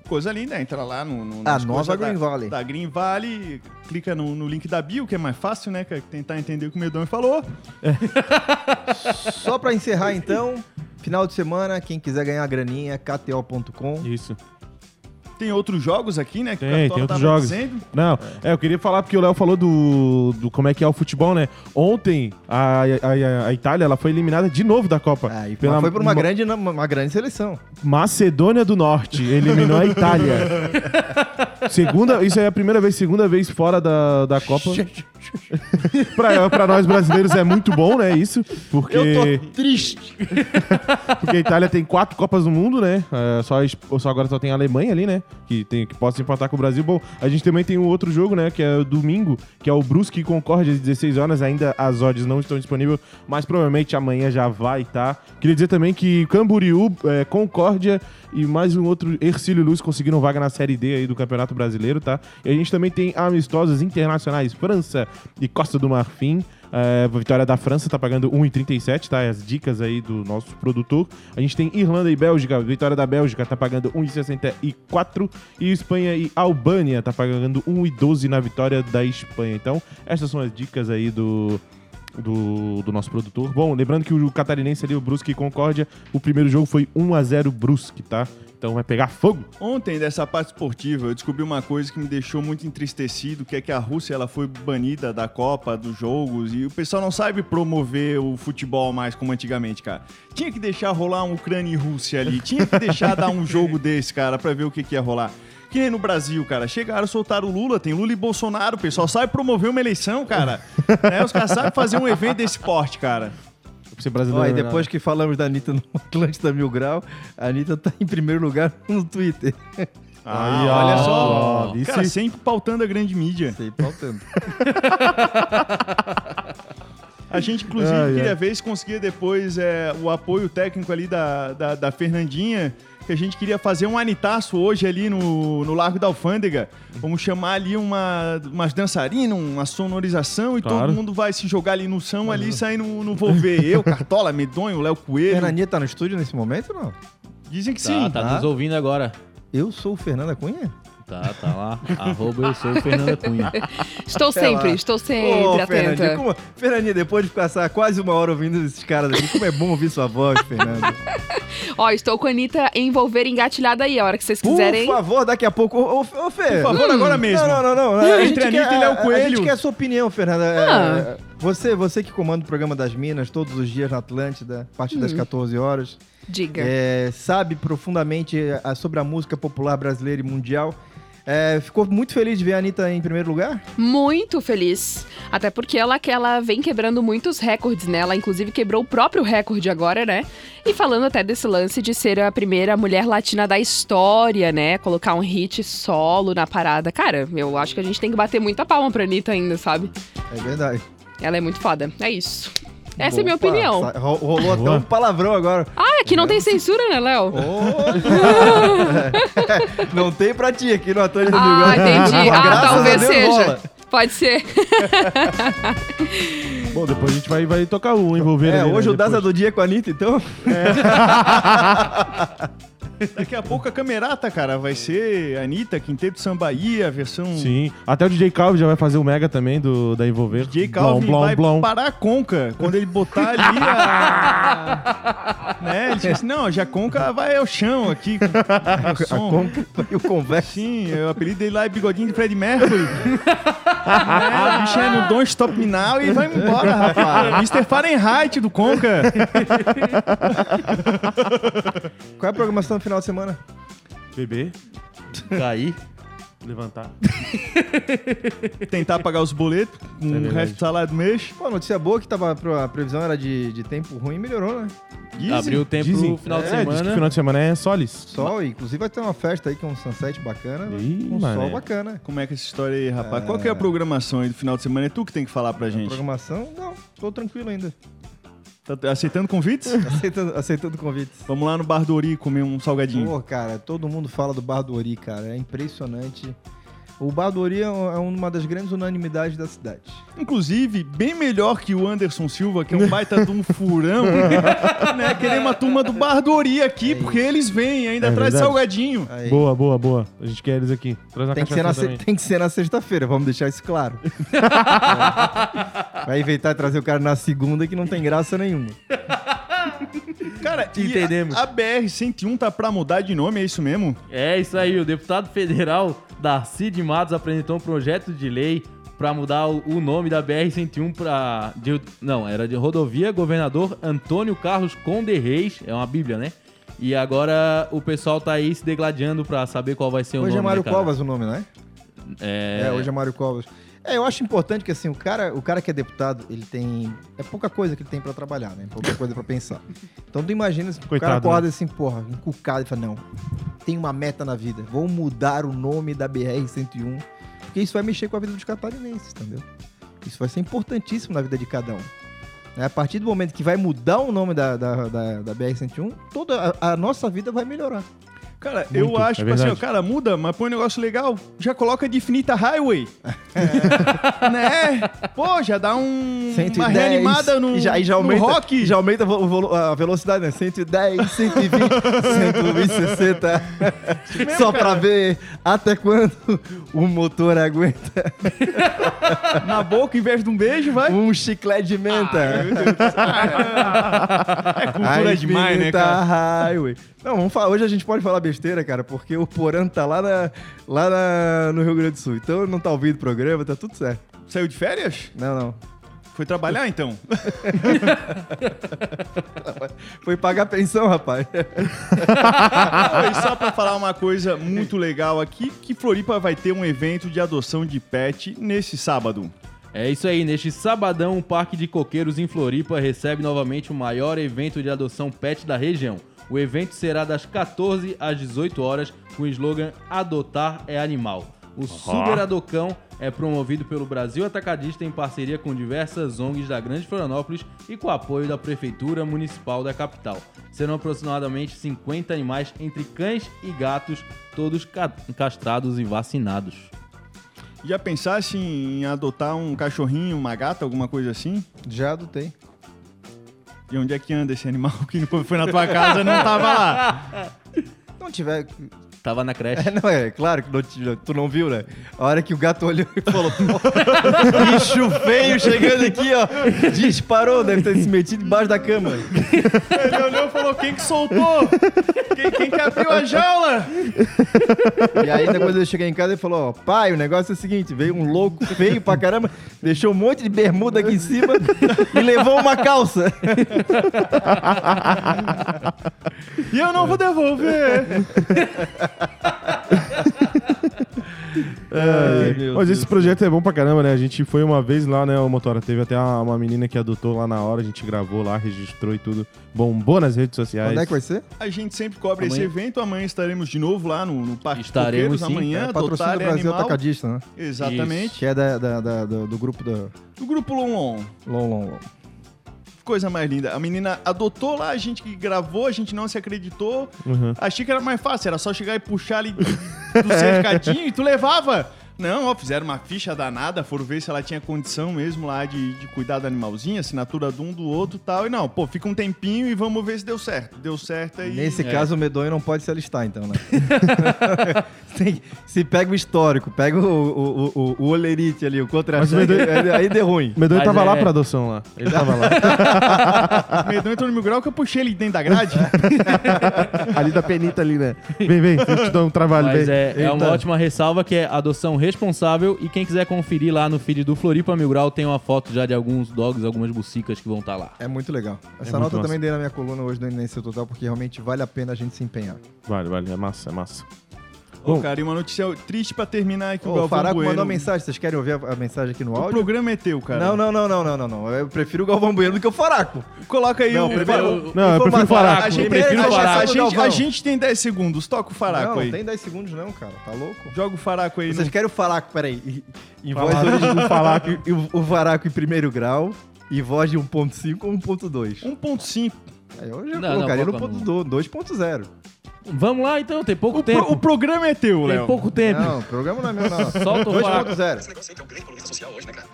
S1: Coisa linda, entra lá no. no
S4: A nova Green
S1: da,
S4: Valley.
S1: Da Green Valley, clica no, no link da bio, que é mais fácil, né? Que é tentar entender o que o Medão falou.
S4: Só pra encerrar então, final de semana, quem quiser ganhar graninha, kto.com.
S2: Isso.
S1: Tem outros jogos aqui, né? Que
S2: Tem, tem outros jogos.
S1: dizendo.
S2: Não, é. eu queria falar porque o Léo falou do, do como é que é o futebol, né? Ontem a, a, a Itália ela foi eliminada de novo da Copa.
S4: Ah, e
S2: pela
S4: foi por uma
S2: Ma-
S4: grande, uma grande seleção.
S2: Macedônia do Norte eliminou a Itália. segunda, isso é a primeira vez, segunda vez fora da, da Copa. pra, pra nós brasileiros é muito bom, né? Isso, porque
S4: Eu tô triste.
S2: porque a Itália tem quatro Copas do Mundo, né? É, só, só agora só tem a Alemanha ali, né? Que, tem, que pode se empatar com o Brasil. Bom, a gente também tem um outro jogo, né? Que é o domingo, que é o Brusque e Concórdia às 16 horas. Ainda as odds não estão disponíveis, mas provavelmente amanhã já vai estar. Queria dizer também que Camboriú, é, Concórdia e mais um outro Ercílio Luz conseguiram vaga na Série D aí do Campeonato Brasileiro, tá? E a gente também tem amistosos internacionais, França e Costa do Marfim. É, a vitória da França tá pagando 1,37, tá? As dicas aí do nosso produtor. A gente tem Irlanda e Bélgica. A vitória da Bélgica tá pagando 1,64. E Espanha e Albânia tá pagando 1,12 na vitória da Espanha. Então, essas são as dicas aí do, do, do nosso produtor. Bom, lembrando que o catarinense ali, o Brusque e Concórdia, o primeiro jogo foi 1x0 Brusque, tá? Então vai pegar fogo.
S1: Ontem, dessa parte esportiva, eu descobri uma coisa que me deixou muito entristecido, que é que a Rússia ela foi banida da Copa, dos jogos, e o pessoal não sabe promover o futebol mais como antigamente, cara. Tinha que deixar rolar um Ucrânia e Rússia ali, tinha que deixar dar um jogo desse, cara, pra ver o que, que ia rolar. Que nem no Brasil, cara. Chegaram, soltaram o Lula, tem Lula e Bolsonaro, o pessoal sabe promover uma eleição, cara. né? Os caras sabem fazer um evento desse porte, cara.
S2: Ser brasileiro.
S4: Ó, e
S2: né?
S4: depois que falamos da Anitta no Atlântida Mil Grau, a Anitta tá em primeiro lugar no Twitter.
S1: Ah,
S2: Aí, ó,
S1: olha só.
S2: ó,
S1: cara,
S2: isso-
S1: sempre pautando a grande mídia.
S4: Sei, pautando.
S1: A gente, inclusive,
S2: Ai,
S1: queria ver se conseguia depois é, o apoio técnico ali da, da, da Fernandinha, que a gente queria fazer um anitaço hoje ali no, no Largo da Alfândega. Vamos chamar ali uma, umas dançarinas, uma sonorização e
S2: Claro.
S1: todo mundo vai se jogar ali no chão, ali e sair no, no volver. Eu, Cartola, Medonho, Léo Coelho.
S4: Fernandinha tá no estúdio nesse momento ou não?
S1: Dizem que
S3: Tá,
S1: sim.
S3: tá
S4: tá.
S3: nos ouvindo agora.
S4: Eu sou o Fernanda Cunha?
S3: Tá, tá lá. Arroba eu sou o Fernanda Cunha.
S9: Estou sempre,
S4: lá.
S9: estou
S4: Ô,
S9: sempre
S4: Fernandinha,
S9: atenta.
S4: como... Fernandinha, depois de passar quase uma hora ouvindo esses caras aqui, como é bom ouvir sua voz, Fernanda.
S9: Ó, estou com a Anitta envolver engatilhada aí, a hora que vocês quiserem.
S4: Por favor, daqui a pouco. Ô, ô, ô, Fê.
S1: Por favor, agora mesmo.
S4: Não, não, não. não. A
S1: Entre
S4: quer,
S1: Anitta e Léo
S4: a- A
S1: Coelho.
S4: gente quer a sua opinião, Fernanda. É,
S9: Ah.
S4: Você, você que comanda o programa das Minas todos os dias na Atlântida, a partir das 14 horas,
S9: Diga.
S4: é, sabe profundamente a- sobre a música popular brasileira e mundial. É, ficou muito feliz de ver a Anitta em primeiro lugar?
S9: Muito feliz. Até porque ela que ela vem quebrando muitos recordes, né? Ela inclusive quebrou o próprio recorde agora, né? E falando até desse lance de ser a primeira mulher latina da história, né? Colocar um hit solo na parada. Cara, eu acho que a gente tem que bater muita palma pra Anitta ainda, sabe?
S4: É verdade.
S9: Ela é muito foda. É isso. Essa é a minha
S4: Opa,
S9: opinião.
S4: sa- ro- Rolou até um palavrão agora.
S9: Ah, aqui não tem censura, né, Léo?
S4: Não tem pra ti aqui no Atlântida do
S9: Ah,
S4: Rio.
S9: entendi. Ah,
S4: Graças a
S9: talvez
S4: Deus
S9: seja.
S4: rola.
S9: Pode ser.
S2: Bom, depois a gente vai, vai tocar o envolver
S4: É,
S2: ali, né,
S4: hoje o
S2: depois.
S4: Daza do dia é com a Anitta, então.
S1: Daqui a pouco a camerata, cara, vai ser Anitta, Quinteto Sambaí, a versão...
S2: Sim. Até o DJ Calvin já vai fazer o mega também do, da Envolver.
S1: DJ Calvin
S2: Blom,
S1: vai
S2: blom, blom.
S1: parar a conca. Quando ele botar ali a... né? Ele disse não, já a conca vai ao chão aqui.
S4: A conca e o conversa.
S1: Sim, o apelido dele lá é Bigodinho de Fred Mercury. é, o bicho é no Don't Stop Me Now e vai embora, rapaz. Mr. Fahrenheit do Conca.
S4: Qual é a programação do final de semana?
S2: Beber,
S3: Caí.
S2: levantar.
S1: Tentar pagar os boletos com o
S2: verdade.
S1: resto do salário do mês.
S4: Pô, notícia boa que tava, a previsão era de, de tempo ruim e melhorou, né?
S1: Dizem.
S3: Abriu o tempo
S2: Dizem.
S3: pro final de
S2: É, diz que
S3: semana.
S2: final de semana é solis.
S4: Sol, inclusive vai ter uma festa aí com um sunset bacana,
S2: Ih,
S4: com um
S2: mané.
S4: sol bacana.
S1: Como é que é essa história aí, rapaz? Qual que é a programação aí do final de semana? É tu que tem que falar pra gente.
S4: Programação, não, tô tranquilo ainda.
S1: Tá aceitando convites?
S4: Aceitando, aceitando convites.
S1: Vamos lá no Bar do Ori comer um salgadinho.
S4: Pô, cara, todo mundo fala do Bar do Ori, cara. É impressionante. O Bar do Ori é é uma das grandes unanimidades da cidade.
S1: Inclusive, bem melhor que o Anderson Silva, que é um baita de um furão, né? Queremos uma turma do Bar do Ori aqui, porque eles vêm ainda
S2: É
S1: de
S2: verdade.
S1: salgadinho.
S4: Aí,
S2: Boa, boa, boa. A gente quer eles aqui. Traz uma
S4: Tem que, ser na, se- tem que ser na sexta-feira, vamos deixar isso claro. É. Vai inventar trazer o cara na segunda que não tem graça nenhuma.
S1: Cara, e
S3: Entendemos.
S1: A, a BR-101 tá pra mudar de nome, é isso mesmo?
S3: É isso aí, o deputado federal Darcy de Matos apresentou um projeto de lei para mudar o, o nome da BR-101 para... Não, era de rodovia Governador Antônio Carlos Conde Reis, é uma bíblia, né? E agora o pessoal tá aí se degladiando para saber qual vai ser o
S4: Hoje
S3: nome,
S4: é Mário
S3: né, cara?
S4: Covas o nome, né?
S3: É,
S4: É, hoje é Mário Covas. É, eu acho importante que assim, o cara, o cara que é deputado, ele tem. É pouca coisa que ele tem pra trabalhar, né? Pouca coisa pra pensar. Então tu imagina se o cara
S2: Coitado,
S4: acorda assim, porra, encucado e fala, não, tem uma meta na vida, vou mudar o nome da BR-101, porque isso vai mexer com a vida dos catarinenses, entendeu? Isso vai ser importantíssimo na vida de cada um. Né? A partir do momento que vai mudar o nome da, da, da, da BR-101, toda a, a nossa vida vai melhorar.
S1: Cara,
S2: Muito,
S1: eu acho,
S2: é
S1: tipo assim, cara, muda, mas põe um negócio legal. Já coloca de Infinita Highway. né? Pô, já dá um,
S4: 110.
S1: uma reanimada no,
S4: e já, e já
S1: no
S4: aumenta,
S1: rock.
S4: Já aumenta a velocidade, né? 110, 120, 160. Só pra ver até quando o motor aguenta
S1: Na boca, em vez de um beijo, vai.
S4: um chiclete de menta.
S1: É cultura demais, né,
S4: Infinita
S1: cara?
S4: Highway. Não, vamos falar, hoje a gente pode falar besteira, cara, porque o Porã tá lá, na, lá na- no Rio Grande do Sul. Então não tá ouvindo o programa, tá tudo certo.
S1: Saiu de férias?
S4: Não, não.
S1: Foi trabalhar, então?
S4: Foi pagar pensão, rapaz.
S1: Não, e só pra falar uma coisa muito legal aqui, que Floripa vai ter um evento de adoção de pet nesse sábado.
S3: É isso aí, neste sabadão, o Parque de Coqueiros em Floripa recebe novamente o maior evento de adoção pet da região. O evento será das 14 às 18 horas com o slogan Adotar é Animal. O Super Adocão é promovido pelo Brasil Atacadista em parceria com diversas ONGs da Grande Florianópolis e com o apoio da Prefeitura Municipal da capital. Serão aproximadamente 50 animais entre cães e gatos, todos ca- castrados e vacinados.
S1: Já pensasse em adotar um cachorrinho, uma gata, alguma coisa assim?
S4: Já adotei.
S1: E onde é que anda esse animal que foi na tua casa não tava lá?
S4: Não tiver.
S3: Tava na creche.
S4: É, não, é claro que não te- tu não viu, né? A hora que o gato olhou e falou: "Pô, bicho feio chegando aqui, ó. Disparou, deve ter se metido embaixo da cama.
S1: Ele olhou e falou: quem que soltou? Quem, quem que abriu a jaula?
S4: E aí depois eu cheguei em casa e falou: ó, pai, o negócio é o seguinte: veio um louco feio pra caramba, deixou um monte de bermuda aqui em cima e levou uma calça.
S1: E eu não vou devolver.
S2: É,
S4: meu
S2: mas
S4: Deus
S2: esse projeto é bom pra caramba, né? A gente foi uma vez lá, né, o Motora? Teve até uma, uma menina que adotou lá na hora, a gente gravou lá, registrou e tudo. Bombou nas redes sociais.
S4: Onde é que vai ser?
S1: A gente sempre cobre esse
S3: Amanhã-
S1: evento. Amanhã estaremos de novo lá no, no Parque
S3: Estaremos, sim.
S1: Amanhã,
S4: É, patrocínio do Brasil
S1: animal.
S4: Atacadista, né?
S1: Exatamente.
S4: Que é da, da- da- do, do grupo da
S1: O grupo Lonlon.
S4: Long Long Long.
S1: Coisa mais linda. A menina adotou lá, a gente que gravou, a gente não se acreditou.
S2: Uhum.
S1: Achei que era mais fácil, era só chegar e puxar ali do do cercadinho e tu levava. Não, ó, fizeram uma ficha danada, foram ver se ela tinha condição mesmo lá de, de cuidar do animalzinho, assinatura de um do outro e tal. E não, pô, fica um tempinho e vamos ver se deu certo. Deu certo aí.
S4: Nesse
S3: É.
S4: caso, o medonho não pode se alistar, então, né? Tem- se pega o histórico, pega o, o, o, o olerite ali, o contra
S2: Mas o medonho-
S4: aí deu ruim.
S2: O Medonho
S3: Mas
S2: tava
S3: é-
S2: lá pra adoção lá. Ele tava lá.
S1: Medonho entrou no mil grau que eu puxei ele dentro da grade.
S2: ali da penita ali, né? Vem, vem, eu te dar um trabalho,
S3: Mas
S2: vem.
S3: é, é uma ótima ressalva que é adoção responsável. E quem quiser conferir lá no feed do Floripa Mil Grau, tem uma foto já de alguns dogs, algumas bucicas que vão estar lá.
S4: É muito legal. Essa
S2: muito
S4: nota também dei na minha coluna hoje do Inência Total, porque realmente vale a pena a gente se empenhar.
S2: Vale, vale, é massa, é massa.
S1: Ô, cara, e uma notícia triste pra terminar aqui. O
S4: o
S1: Galvão
S4: Faraco
S1: Bueno.
S4: mandou uma mensagem, vocês querem ouvir a, a mensagem aqui no
S1: O
S4: áudio?
S1: programa é teu, cara.
S4: Não, não, não, não, não, não, não. Eu prefiro o Galvão Bueno do que o Faraco.
S1: Coloca aí
S4: Não,
S1: o...
S4: prefiro-
S2: Não, eu prefiro
S4: Informação.
S2: Faraco.
S1: A gente,
S3: Eu prefiro
S1: a,
S3: o Faraco.
S1: a, gente, a gente tem 10 segundos. Toca o Faraco
S4: não,
S1: aí.
S4: não tem 10 segundos não, cara. Tá louco?
S1: Joga o Faraco aí.
S4: Vocês
S1: no-
S4: querem o Faraco, peraí. Em- voz original, o Faraco, e o, o Faraco em primeiro grau e voz de 1.5 ou 1.2.
S1: 1.5.
S4: Aí eu já
S3: Não,
S4: colocaria
S3: não,
S4: no
S3: coloca
S4: ponto do- 2.0.
S3: Vamos lá então, tem pouco
S1: O, pro-
S3: tempo.
S1: o programa é teu,
S3: Tem
S1: Léo.
S3: pouco tempo.
S4: Não, o programa não é meu, não.
S3: Solta o Faraco.
S4: 2.0.
S6: Esse negócio aí que é um grande problema social hoje, né, cara?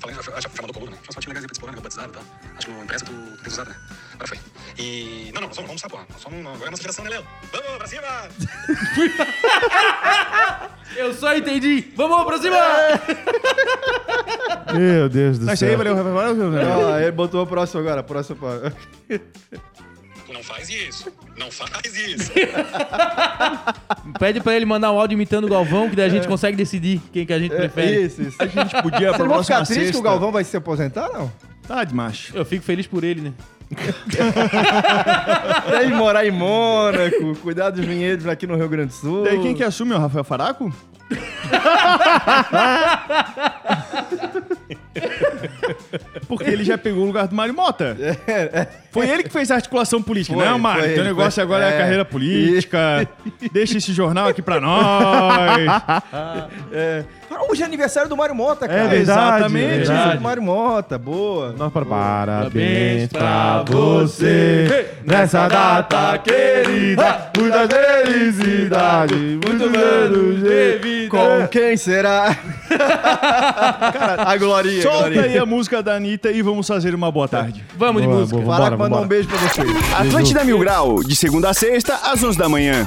S6: Falei, acho que chamado coluna, né? Tinha umas fotinhas legais aí pra explorar, né? Batizado e tal. Acho que no impresso tu, tens usado, né? Agora foi. E. Não, não, nós vamos, vamos almoçar, porra. Nós somos, agora é a nossa geração, né, Léo? Vamos, pra cima!
S3: Eu só entendi. Vamos pra cima!
S2: Meu Deus do
S1: Mas isso aí,
S2: céu.
S1: valeu, valeu, valeu, valeu.
S4: Ó, ele botou o próximo agora, próximo.
S6: não faz isso. Não faz isso.
S3: Pede pra ele mandar um áudio imitando o Galvão, que daí a gente consegue decidir quem que a gente prefere.
S4: É, Isso, isso.
S1: A gente podia
S4: Vocês vão ficar tristes que o Galvão vai se aposentar, não?
S1: Tá de macho.
S3: Eu fico feliz por ele, né?
S4: Deve morar em Mônaco, cuidar dos vinhedos aqui no Rio Grande do Sul.
S1: Daí quem que assume é o Rafael Faraco? Porque ele já pegou o lugar do Mário Mota. Foi ele que fez a articulação política,
S4: Foi,
S1: não, Mário? Teu negócio
S4: foi-
S1: agora é a
S4: é.
S1: carreira política. Deixa esse jornal aqui pra nós.
S4: Ah, Hoje é aniversário do Mário Mota, cara.
S2: É verdade,
S1: Exatamente.
S2: é verdade.
S4: Mário Mota, boa.
S2: Nós para
S3: Parabéns pra
S2: você nessa data querida. Muita felicidade, muitos anos de vida.
S4: Com quem será? Cara, a Glorinha.
S1: Solta aí a música da Anitta e vamos fazer uma boa tarde.
S3: Vamos de
S2: Boa,
S3: música.
S2: boa.
S4: Fala
S2: Vambora,
S4: que mandar um
S2: vambora.
S4: beijo pra vocês.
S6: Atlântida Mil Grau, de segunda a sexta, às 11 da manhã.